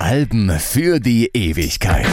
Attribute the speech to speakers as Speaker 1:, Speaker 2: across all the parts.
Speaker 1: Alben für die Ewigkeit.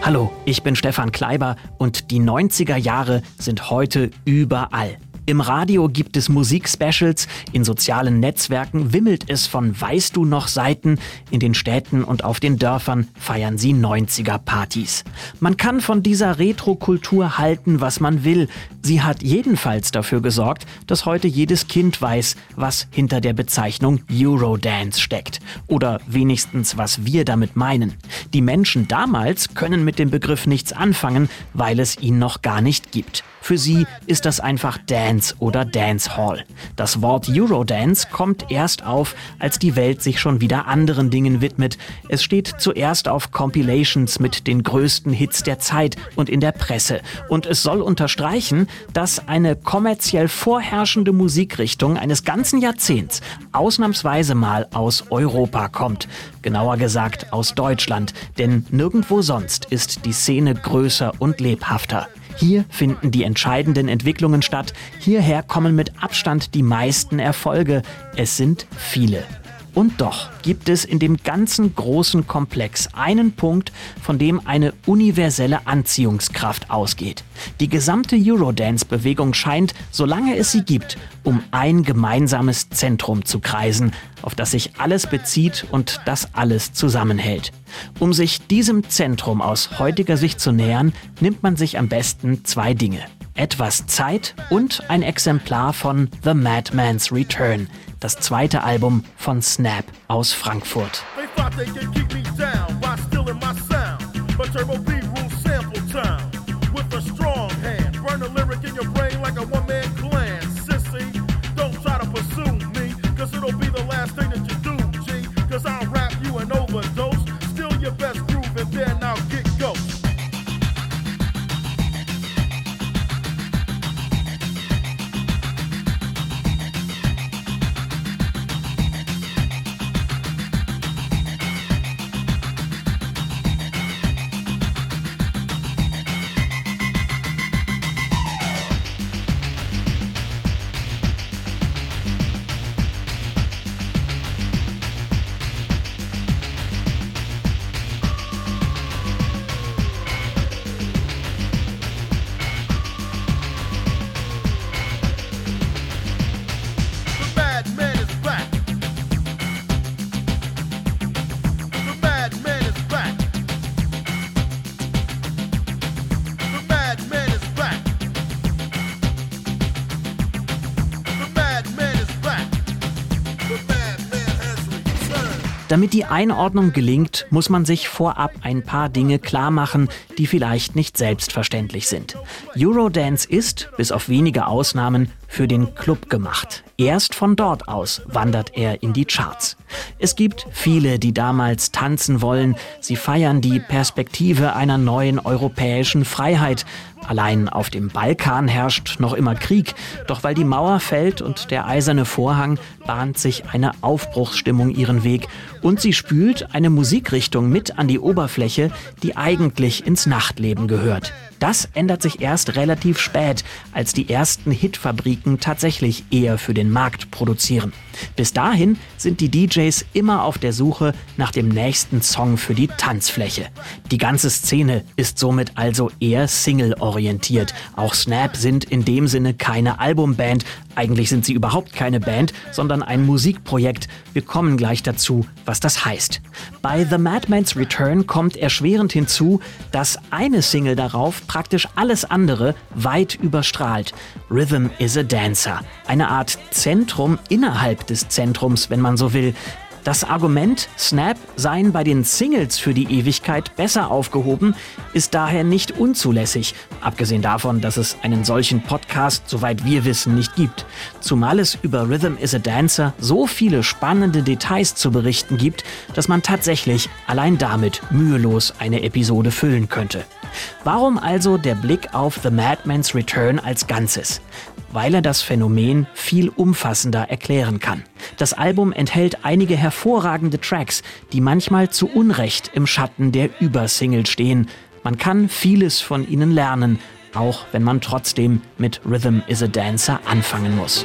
Speaker 2: Hallo, ich bin Stefan Kleiber und die 90er Jahre sind heute überall. Im Radio gibt es Musikspecials, in sozialen Netzwerken wimmelt es von Weißt du noch Seiten, in den Städten und auf den Dörfern feiern sie 90er Partys. Man kann von dieser Retro-Kultur halten, was man will. Sie hat jedenfalls dafür gesorgt, dass heute jedes Kind weiß, was hinter der Bezeichnung Eurodance steckt. Oder wenigstens, was wir damit meinen. Die Menschen damals können mit dem Begriff nichts anfangen, weil es ihn noch gar nicht gibt. Für sie ist das einfach Dance oder Dancehall. Das Wort Eurodance kommt erst auf, als die Welt sich schon wieder anderen Dingen widmet. Es steht zuerst auf Compilations mit den größten Hits der Zeit und in der Presse. Und es soll unterstreichen, dass eine kommerziell vorherrschende Musikrichtung eines ganzen Jahrzehnts ausnahmsweise mal aus Europa kommt. Genauer gesagt aus Deutschland, denn nirgendwo sonst ist die Szene größer und lebhafter. Hier finden die entscheidenden Entwicklungen statt. Hierher kommen mit Abstand die meisten Erfolge. Es sind viele. Und doch gibt es in dem ganzen großen Komplex einen Punkt, von dem eine universelle Anziehungskraft ausgeht. Die gesamte Eurodance-Bewegung scheint, solange es sie gibt, um ein gemeinsames Zentrum zu kreisen, auf das sich alles bezieht und das alles zusammenhält. Um sich diesem Zentrum aus heutiger Sicht zu nähern, nimmt man sich am besten zwei Dinge. Etwas Zeit und ein Exemplar von The Madman's Return, das zweite Album von Snap aus Frankfurt. Damit die Einordnung gelingt, muss man sich vorab ein paar Dinge klar machen, die vielleicht nicht selbstverständlich sind. Eurodance ist, bis auf wenige Ausnahmen, für den Club gemacht. Erst von dort aus wandert er in die Charts. Es gibt viele, die damals tanzen wollen. Sie feiern die Perspektive einer neuen europäischen Freiheit. Allein auf dem Balkan herrscht noch immer Krieg. Doch weil die Mauer fällt und der eiserne Vorhang, bahnt sich eine Aufbruchsstimmung ihren Weg. Und sie spült eine Musikrichtung mit an die Oberfläche, die eigentlich ins Nachtleben gehört. Das ändert sich erst relativ spät, als die ersten Hitfabriken tatsächlich eher für den Markt produzieren. Bis dahin sind die DJs immer auf der Suche nach dem nächsten Song für die Tanzfläche. Die ganze Szene ist somit also eher Single-orientiert. Auch Snap sind in dem Sinne keine Albumband. Eigentlich sind sie überhaupt keine Band, sondern ein Musikprojekt. Wir kommen gleich dazu, was das heißt. Bei The Madman's Return kommt erschwerend hinzu, dass eine Single darauf praktisch alles andere weit überstrahlt. Rhythm is a Dancer. Eine Art Zentrum innerhalb des Zentrums, wenn man so will. Das Argument, Snap seien bei den Singles für die Ewigkeit besser aufgehoben, ist daher nicht unzulässig, abgesehen davon, dass es einen solchen Podcast, soweit wir wissen, nicht gibt. Zumal es über Rhythm is a Dancer so viele spannende Details zu berichten gibt, dass man tatsächlich allein damit mühelos eine Episode füllen könnte. Warum also der Blick auf The Madman's Return als Ganzes? Weil er das Phänomen viel umfassender erklären kann. Das Album enthält einige hervorragende Tracks, die manchmal zu Unrecht im Schatten der Übersingle stehen. Man kann vieles von ihnen lernen, auch wenn man trotzdem mit Rhythm is a Dancer anfangen muss.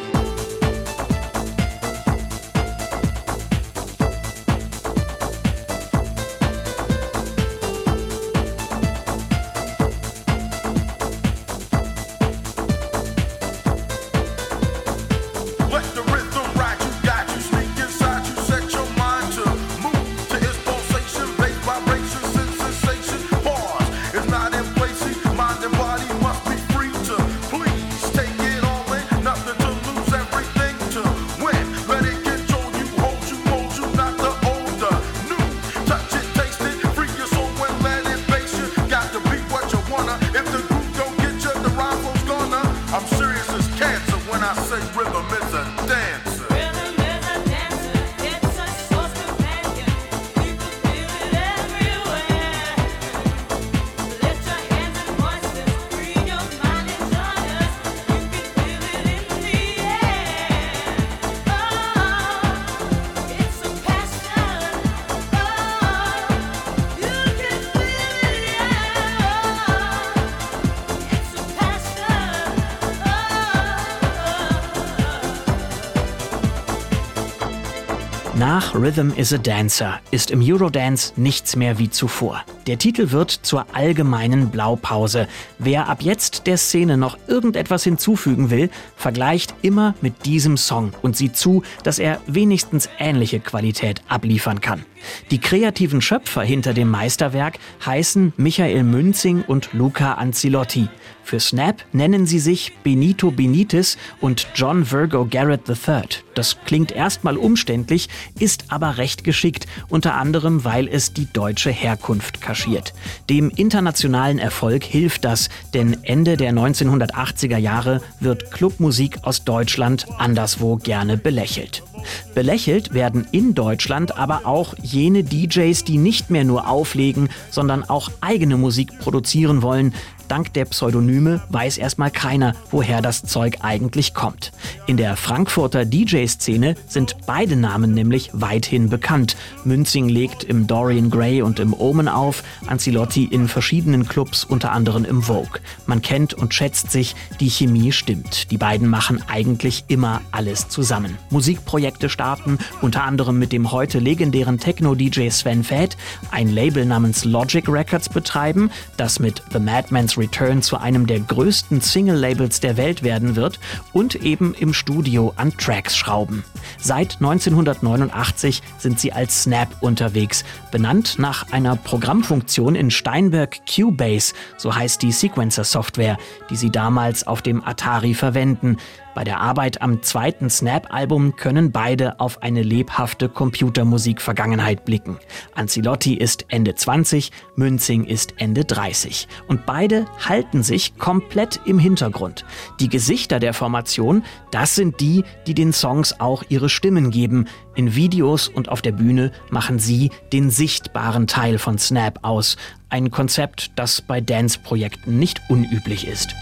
Speaker 2: Nach Rhythm is a Dancer ist im Eurodance nichts mehr wie zuvor. Der Titel wird zur allgemeinen Blaupause. Wer ab jetzt der Szene noch irgendetwas hinzufügen will, vergleicht immer mit diesem Song und sieht zu, dass er wenigstens ähnliche Qualität abliefern kann. Die kreativen Schöpfer hinter dem Meisterwerk heißen Michael Münzing und Luca Anzilotti. Für Snap nennen sie sich Benito Benitez und John Virgo Garrett III. Das klingt erstmal umständlich, ist aber recht geschickt, unter anderem weil es die deutsche Herkunft kaschiert. Dem internationalen Erfolg hilft das, denn Ende der 1980er Jahre wird Clubmusik aus Deutschland anderswo gerne belächelt. Belächelt werden in Deutschland aber auch jene DJs, die nicht mehr nur auflegen, sondern auch eigene Musik produzieren wollen, Dank der Pseudonyme weiß erstmal keiner, woher das Zeug eigentlich kommt. In der Frankfurter DJ-Szene sind beide Namen nämlich weithin bekannt. Münzing legt im Dorian Gray und im Omen auf, Ancelotti in verschiedenen Clubs, unter anderem im Vogue. Man kennt und schätzt sich, die Chemie stimmt. Die beiden machen eigentlich immer alles zusammen. Musikprojekte starten, unter anderem mit dem heute legendären Techno-DJ Sven Fett, ein Label namens Logic Records betreiben, das mit The Madman's Return zu einem der größten Single-Labels der Welt werden wird und eben im Studio an Tracks schrauben. Seit 1989 sind sie als Snap unterwegs, benannt nach einer Programmfunktion in Steinberg Cubase, so heißt die Sequencer-Software, die sie damals auf dem Atari verwenden. Bei der Arbeit am zweiten Snap-Album können beide auf eine lebhafte Computermusik-Vergangenheit blicken. Ancelotti ist Ende 20, Münzing ist Ende 30. Und beide halten sich komplett im Hintergrund. Die Gesichter der Formation, das sind die, die den Songs auch ihre Stimmen geben. In Videos und auf der Bühne machen sie den sichtbaren Teil von Snap aus. Ein Konzept, das bei Dance-Projekten nicht unüblich ist.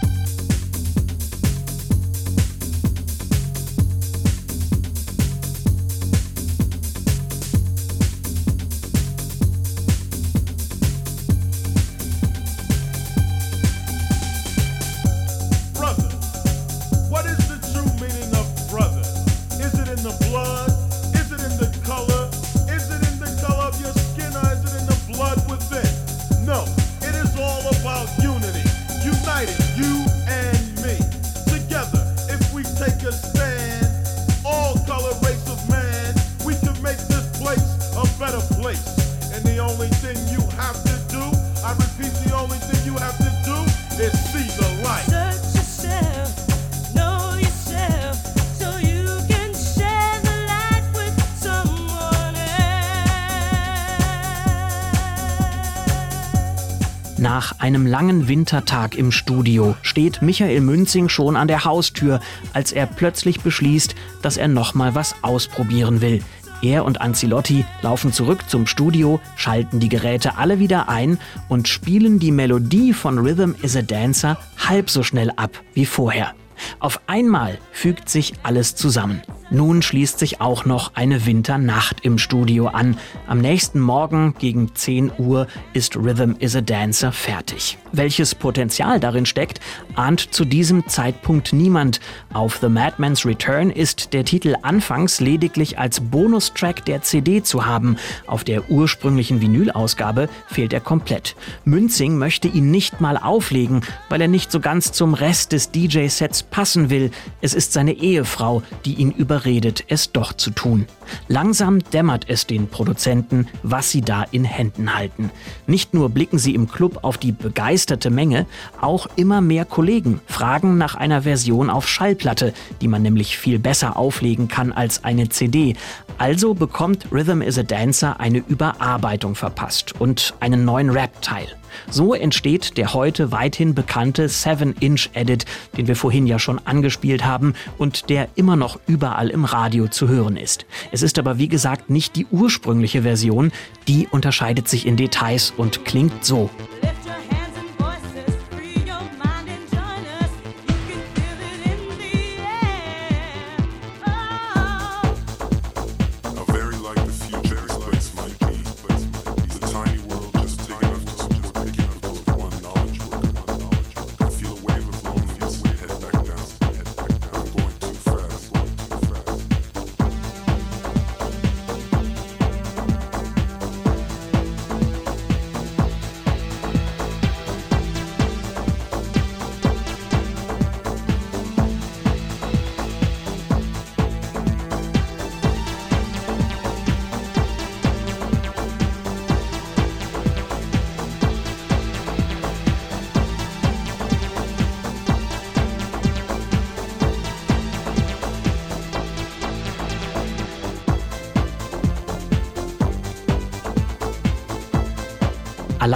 Speaker 2: Einem langen Wintertag im Studio steht Michael Münzing schon an der Haustür, als er plötzlich beschließt, dass er noch mal was ausprobieren will. Er und Ancelotti laufen zurück zum Studio, schalten die Geräte alle wieder ein und spielen die Melodie von Rhythm is a Dancer halb so schnell ab wie vorher. Auf einmal fügt sich alles zusammen. Nun schließt sich auch noch eine Winternacht im Studio an. Am nächsten Morgen gegen 10 Uhr ist Rhythm is a Dancer fertig. Welches Potenzial darin steckt, ahnt zu diesem Zeitpunkt niemand. Auf The Madman's Return ist der Titel anfangs lediglich als Bonustrack der CD zu haben. Auf der ursprünglichen Vinylausgabe fehlt er komplett. Münzing möchte ihn nicht mal auflegen, weil er nicht so ganz zum Rest des DJ-Sets passen will. Es ist seine Ehefrau, die ihn über überredet, es doch zu tun. Langsam dämmert es den Produzenten, was sie da in Händen halten. Nicht nur blicken sie im Club auf die begeisterte Menge, auch immer mehr Kollegen fragen nach einer Version auf Schallplatte, die man nämlich viel besser auflegen kann als eine CD. Also bekommt Rhythm is a Dancer eine Überarbeitung verpasst und einen neuen Rap-Teil. So entsteht der heute weithin bekannte 7-Inch-Edit, den wir vorhin ja schon angespielt haben und der immer noch überall im Radio zu hören ist. Es ist aber wie gesagt nicht die ursprüngliche Version, die unterscheidet sich in Details und klingt so.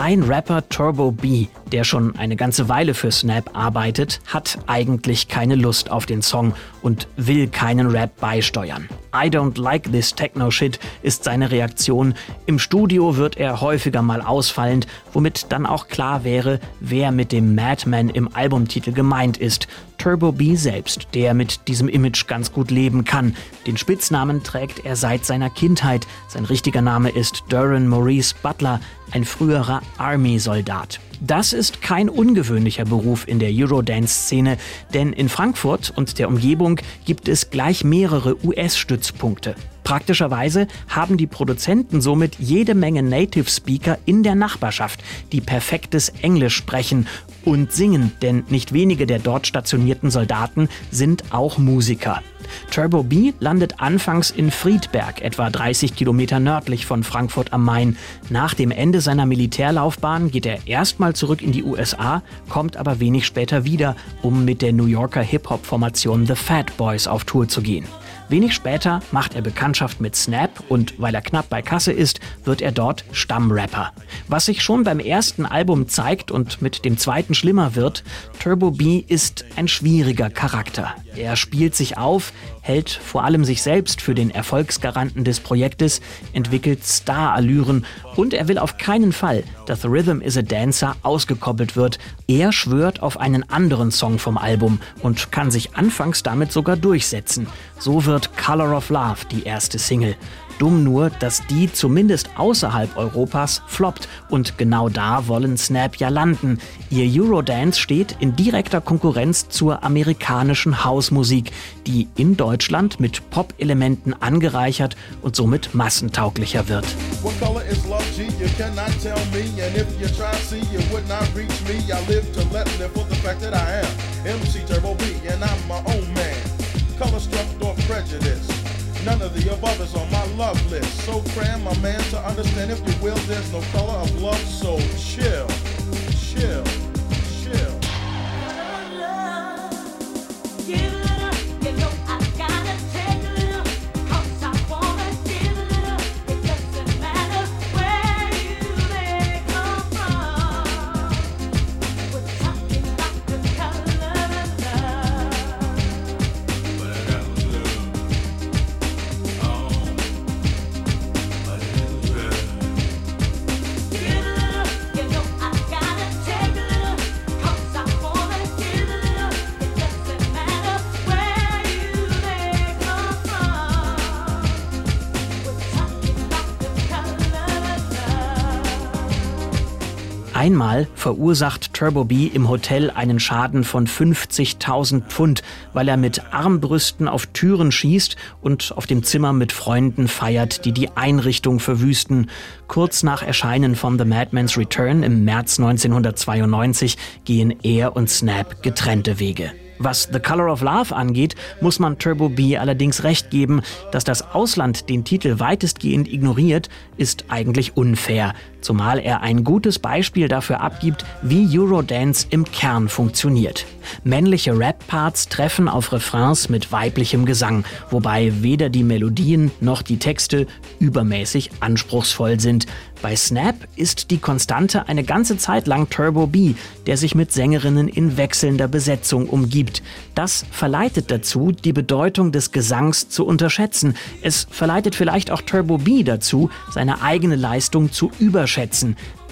Speaker 2: Allein Rapper Turbo B, der schon eine ganze Weile für Snap arbeitet, hat eigentlich keine Lust auf den Song und will keinen Rap beisteuern. I don't like this techno shit ist seine Reaktion. Im Studio wird er häufiger mal ausfallend, womit dann auch klar wäre, wer mit dem Madman im Albumtitel gemeint ist. Turbo B selbst, der mit diesem Image ganz gut leben kann. Den Spitznamen trägt er seit seiner Kindheit. Sein richtiger Name ist Duran Maurice Butler, ein früherer Army-Soldat. Das ist kein ungewöhnlicher Beruf in der Eurodance-Szene, denn in Frankfurt und der Umgebung gibt es gleich mehrere US-Stützpunkte. Praktischerweise haben die Produzenten somit jede Menge Native Speaker in der Nachbarschaft, die perfektes Englisch sprechen und singen, denn nicht wenige der dort stationierten Soldaten sind auch Musiker. Turbo B landet anfangs in Friedberg, etwa 30 Kilometer nördlich von Frankfurt am Main. Nach dem Ende seiner Militärlaufbahn geht er erstmal zurück in die USA, kommt aber wenig später wieder, um mit der New Yorker Hip-Hop-Formation The Fat Boys auf Tour zu gehen. Wenig später macht er Bekanntschaft mit Snap und weil er knapp bei Kasse ist, wird er dort Stammrapper. Was sich schon beim ersten Album zeigt und mit dem zweiten schlimmer wird, Turbo B ist ein schwieriger Charakter. Er spielt sich auf, hält vor allem sich selbst für den Erfolgsgaranten des Projektes, entwickelt Star-Allüren und er will auf keinen Fall, dass The Rhythm is a Dancer ausgekoppelt wird. Er schwört auf einen anderen Song vom Album und kann sich anfangs damit sogar durchsetzen. So wird Color of Love die erste Single. Dumm nur, dass die zumindest außerhalb Europas floppt und genau da wollen Snap ja landen. Ihr Eurodance steht in direkter Konkurrenz zur amerikanischen Hausmusik, die in Deutschland mit Pop-Elementen angereichert und somit massentauglicher wird. Color struck or prejudice. None of the above is on my love list. So cram my man to understand if you will, there's no color of love, so chill, chill, chill. Einmal verursacht Turbo B im Hotel einen Schaden von 50.000 Pfund, weil er mit Armbrüsten auf Türen schießt und auf dem Zimmer mit Freunden feiert, die die Einrichtung verwüsten. Kurz nach Erscheinen von The Madman's Return im März 1992 gehen er und Snap getrennte Wege. Was The Color of Love angeht, muss man Turbo B allerdings recht geben, dass das Ausland den Titel weitestgehend ignoriert, ist eigentlich unfair, zumal er ein gutes Beispiel dafür abgibt, wie Eurodance im Kern funktioniert. Männliche Rap-Parts treffen auf Refrains mit weiblichem Gesang, wobei weder die Melodien noch die Texte übermäßig anspruchsvoll sind. Bei Snap ist die Konstante eine ganze Zeit lang Turbo B, der sich mit Sängerinnen in wechselnder Besetzung umgibt. Das verleitet dazu, die Bedeutung des Gesangs zu unterschätzen. Es verleitet vielleicht auch Turbo B dazu, seine eigene Leistung zu überschätzen.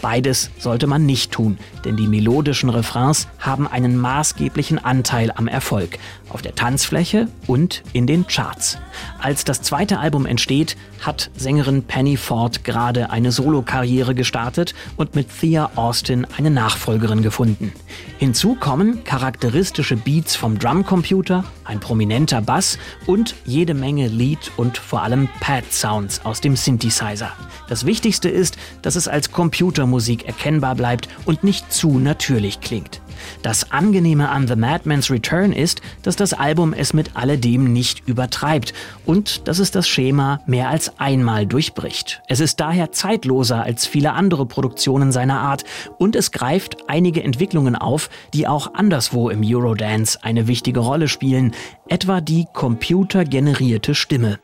Speaker 2: Beides sollte man nicht tun, denn die melodischen Refrains haben einen maßgeblichen Anteil am Erfolg, auf der Tanzfläche und in den Charts. Als das zweite Album entsteht, hat Sängerin Penny Ford gerade eine Solokarriere gestartet und mit Thea Austin eine Nachfolgerin gefunden. Hinzu kommen charakteristische Beats vom Drumcomputer, ein prominenter Bass und jede Menge Lead und vor allem Pad-Sounds aus dem Synthesizer. Das Wichtigste ist, dass es als Computermusik erkennbar bleibt und nicht zu natürlich klingt. Das Angenehme an The Madman's Return ist, dass das Album es mit alledem nicht übertreibt und dass es das Schema mehr als einmal durchbricht. Es ist daher zeitloser als viele andere Produktionen seiner Art und es greift einige Entwicklungen auf, die auch anderswo im Eurodance eine wichtige Rolle spielen, etwa die computergenerierte Stimme.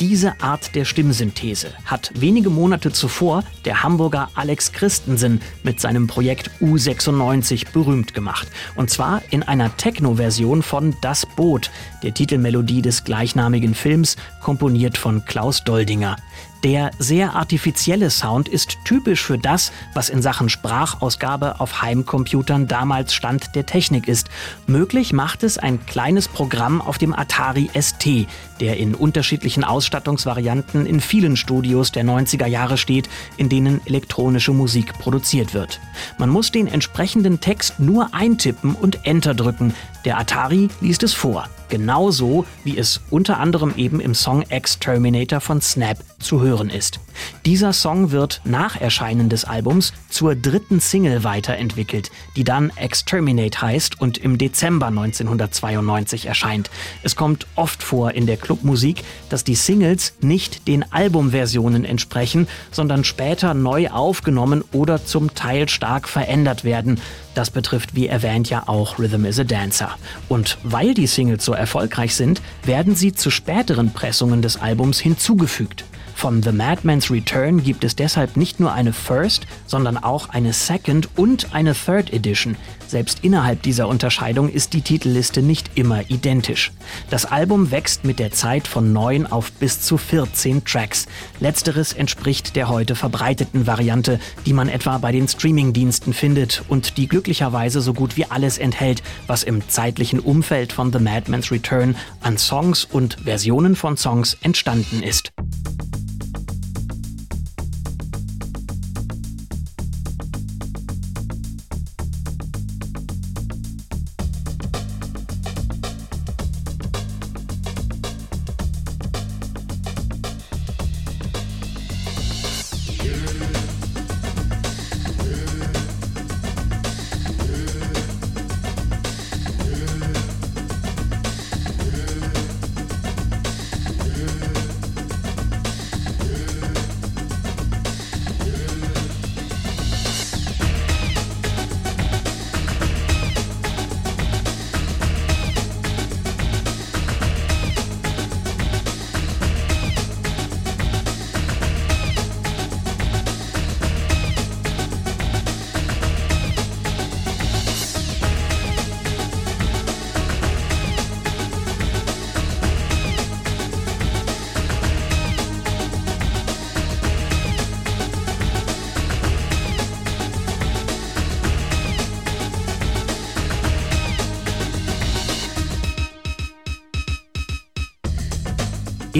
Speaker 2: Diese Art der Stimmsynthese hat wenige Monate zuvor der Hamburger Alex Christensen mit seinem Projekt U96 berühmt gemacht. Und zwar in einer Techno-Version von Das Boot, der Titelmelodie des gleichnamigen Films, komponiert von Klaus Doldinger. Der sehr artifizielle Sound ist typisch für das, was in Sachen Sprachausgabe auf Heimcomputern damals Stand der Technik ist. Möglich macht es ein kleines Programm auf dem Atari ST, der in unterschiedlichen Ausstattungsvarianten in vielen Studios der 90er Jahre steht, in denen elektronische Musik produziert wird. Man muss den entsprechenden Text nur eintippen und Enter drücken. Der Atari liest es vor. Genauso wie es unter anderem eben im Song Exterminator von Snap zu hören ist. Dieser Song wird nach Erscheinen des Albums zur dritten Single weiterentwickelt, die dann Exterminate heißt und im Dezember 1992 erscheint. Es kommt oft vor in der Clubmusik, dass die Singles nicht den Albumversionen entsprechen, sondern später neu aufgenommen oder zum Teil stark verändert werden. Das betrifft wie erwähnt ja auch Rhythm is a Dancer. Und weil die Singles so erfolgreich sind, werden sie zu späteren Pressungen des Albums hinzugefügt. Von The Madman's Return gibt es deshalb nicht nur eine First, sondern auch eine Second und eine Third Edition. Selbst innerhalb dieser Unterscheidung ist die Titelliste nicht immer identisch. Das Album wächst mit der Zeit von 9 auf bis zu 14 Tracks. Letzteres entspricht der heute verbreiteten Variante, die man etwa bei den Streamingdiensten findet und die glücklicherweise so gut wie alles enthält, was im zeitlichen Umfeld von The Madman's Return an Songs und Versionen von Songs entstanden ist.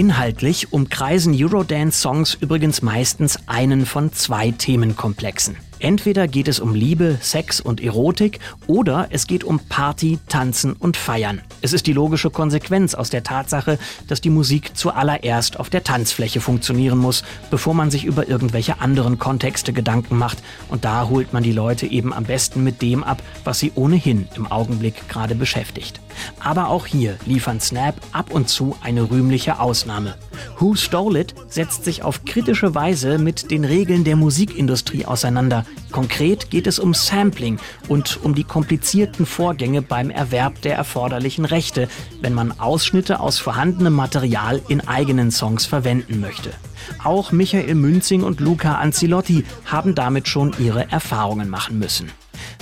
Speaker 2: Inhaltlich umkreisen Eurodance-Songs übrigens meistens einen von zwei Themenkomplexen. Entweder geht es um Liebe, Sex und Erotik oder es geht um Party, Tanzen und Feiern. Es ist die logische Konsequenz aus der Tatsache, dass die Musik zuallererst auf der Tanzfläche funktionieren muss, bevor man sich über irgendwelche anderen Kontexte Gedanken macht. Und da holt man die Leute eben am besten mit dem ab, was sie ohnehin im Augenblick gerade beschäftigt. Aber auch hier liefern Snap ab und zu eine rühmliche Ausnahme. Who Stole It setzt sich auf kritische Weise mit den Regeln der Musikindustrie auseinander. Konkret geht es um Sampling und um die komplizierten Vorgänge beim Erwerb der erforderlichen Rechte, wenn man Ausschnitte aus vorhandenem Material in eigenen Songs verwenden möchte. Auch Michael Münzing und Luca Anzilotti haben damit schon ihre Erfahrungen machen müssen.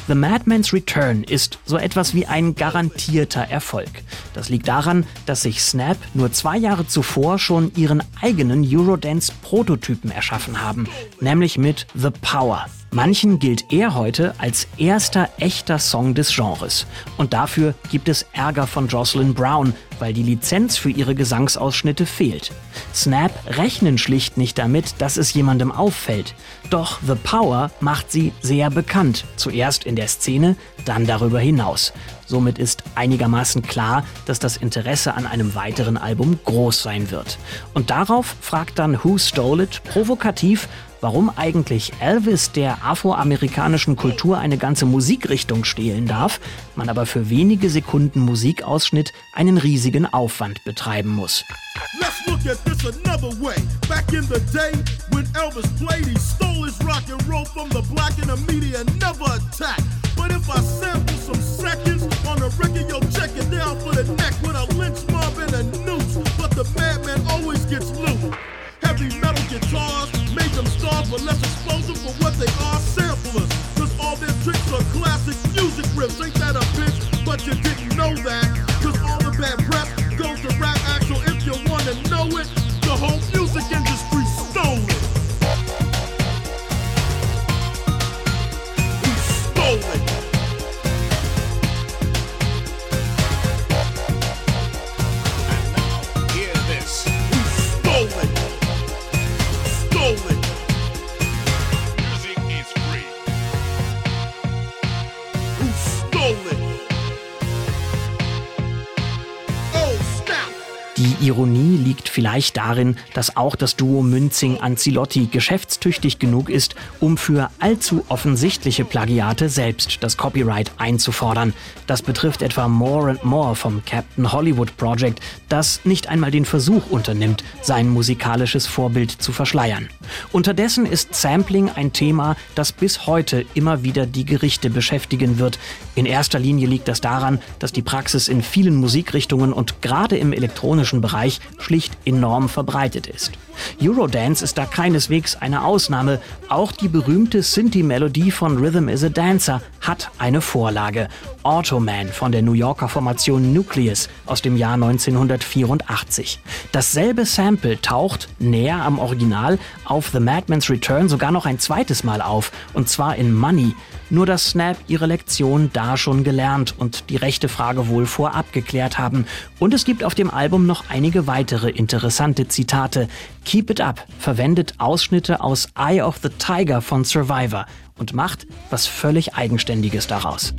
Speaker 2: The Madman's Return ist so etwas wie ein garantierter Erfolg. Das liegt daran, dass sich Snap nur zwei Jahre zuvor schon ihren eigenen Eurodance-Prototypen erschaffen haben, nämlich mit The Power. Manchen gilt er heute als erster echter Song des Genres. Und dafür gibt es Ärger von Jocelyn Brown, weil die Lizenz für ihre Gesangsausschnitte fehlt. Snap rechnen schlicht nicht damit, dass es jemandem auffällt. Doch The Power macht sie sehr bekannt. Zuerst in der Szene, dann darüber hinaus. Somit ist einigermaßen klar, dass das Interesse an einem weiteren Album groß sein wird. Und darauf fragt dann Who Stole It provokativ, warum eigentlich Elvis der afroamerikanischen Kultur eine ganze Musikrichtung stehlen darf, man aber für wenige Sekunden Musikausschnitt einen riesigen Aufwand betreiben muss. Let's look at this another way. Back in the day, when Elvis played, he stole his rock and roll from the black and the media never attacked. But if I sample some seconds on a record, you'll check it down for the neck darin, dass auch das Duo Münzing-Anzilotti geschäftstüchtig genug ist, um für allzu offensichtliche Plagiate selbst das Copyright einzufordern. Das betrifft etwa More and More vom Captain Hollywood Project, das nicht einmal den Versuch unternimmt, sein musikalisches Vorbild zu verschleiern. Unterdessen ist Sampling ein Thema, das bis heute immer wieder die Gerichte beschäftigen wird. In erster Linie liegt das daran, dass die Praxis in vielen Musikrichtungen und gerade im elektronischen Bereich schlicht enorm verbreitet ist. Eurodance ist da keineswegs eine Ausnahme. Auch die berühmte Synthie-Melodie von Rhythm is a Dancer hat eine Vorlage. Automan von der New Yorker Formation Nucleus aus dem Jahr 1984. Dasselbe Sample taucht näher am Original auf The Madman's Return sogar noch ein zweites Mal auf, und zwar in Money. Nur dass Snap ihre Lektion da schon gelernt und die rechte Frage wohl vorab geklärt haben. Und es gibt auf dem Album noch einige weitere interessante Zitate. Keep It Up verwendet Ausschnitte aus Eye of the Tiger von Survivor und macht was völlig Eigenständiges daraus.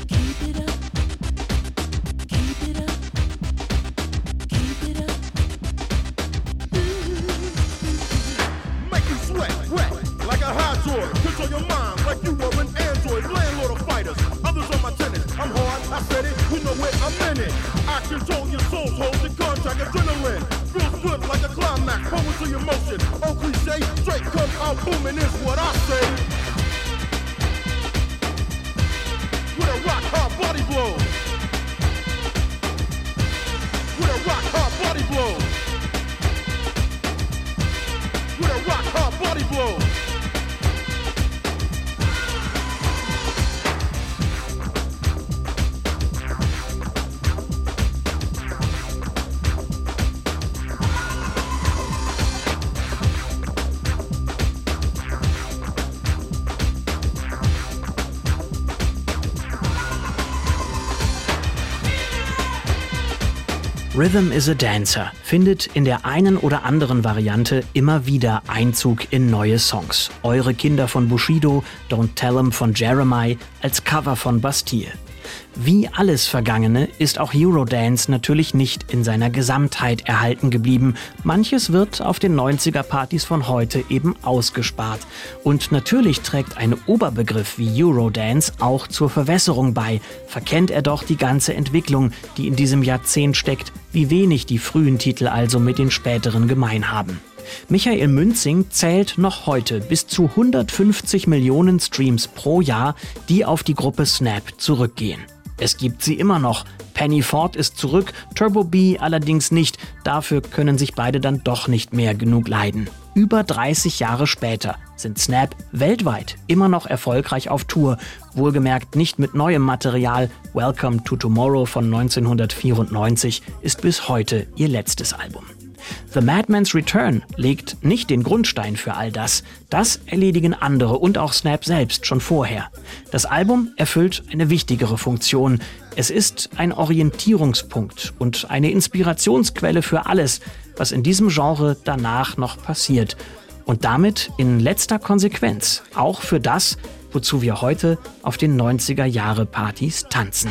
Speaker 3: with a minute. I control your soul, hold the contract, adrenaline. Feels good like a climax, poetry in motion. Oh, cliche, straight come out
Speaker 2: booming is what I say. With a rock hard body blow. With a rock hard body blow. With a rock hard body blow. Rhythm is a Dancer findet in der einen oder anderen Variante immer wieder Einzug in neue Songs. Eure Kinder von Bushido, Don't Tell 'em von Jeremiah als Cover von Bastille. Wie alles Vergangene ist auch Eurodance natürlich nicht in seiner Gesamtheit erhalten geblieben. Manches wird auf den 90er-Partys von heute eben ausgespart. Und natürlich trägt ein Oberbegriff wie Eurodance auch zur Verwässerung bei. Verkennt er doch die ganze Entwicklung, die in diesem Jahrzehnt steckt, wie wenig die frühen Titel also mit den späteren gemein haben. Michael Münzing zählt noch heute bis zu 150 Millionen Streams pro Jahr, die auf die Gruppe Snap zurückgehen. Es gibt sie immer noch. Penny Ford ist zurück, Turbo B allerdings nicht. Dafür können sich beide dann doch nicht mehr genug leiden. Über 30 Jahre später sind Snap weltweit immer noch erfolgreich auf Tour. Wohlgemerkt nicht mit neuem Material. Welcome to Tomorrow von 1994 ist bis heute ihr letztes Album. The Madman's Return legt nicht den Grundstein für all das. Das erledigen andere und auch Snap selbst schon vorher. Das Album erfüllt eine wichtigere Funktion. Es ist ein Orientierungspunkt und eine Inspirationsquelle für alles, was in diesem Genre danach noch passiert. Und damit in letzter Konsequenz auch für das, wozu wir heute auf den 90er Jahre Partys tanzen.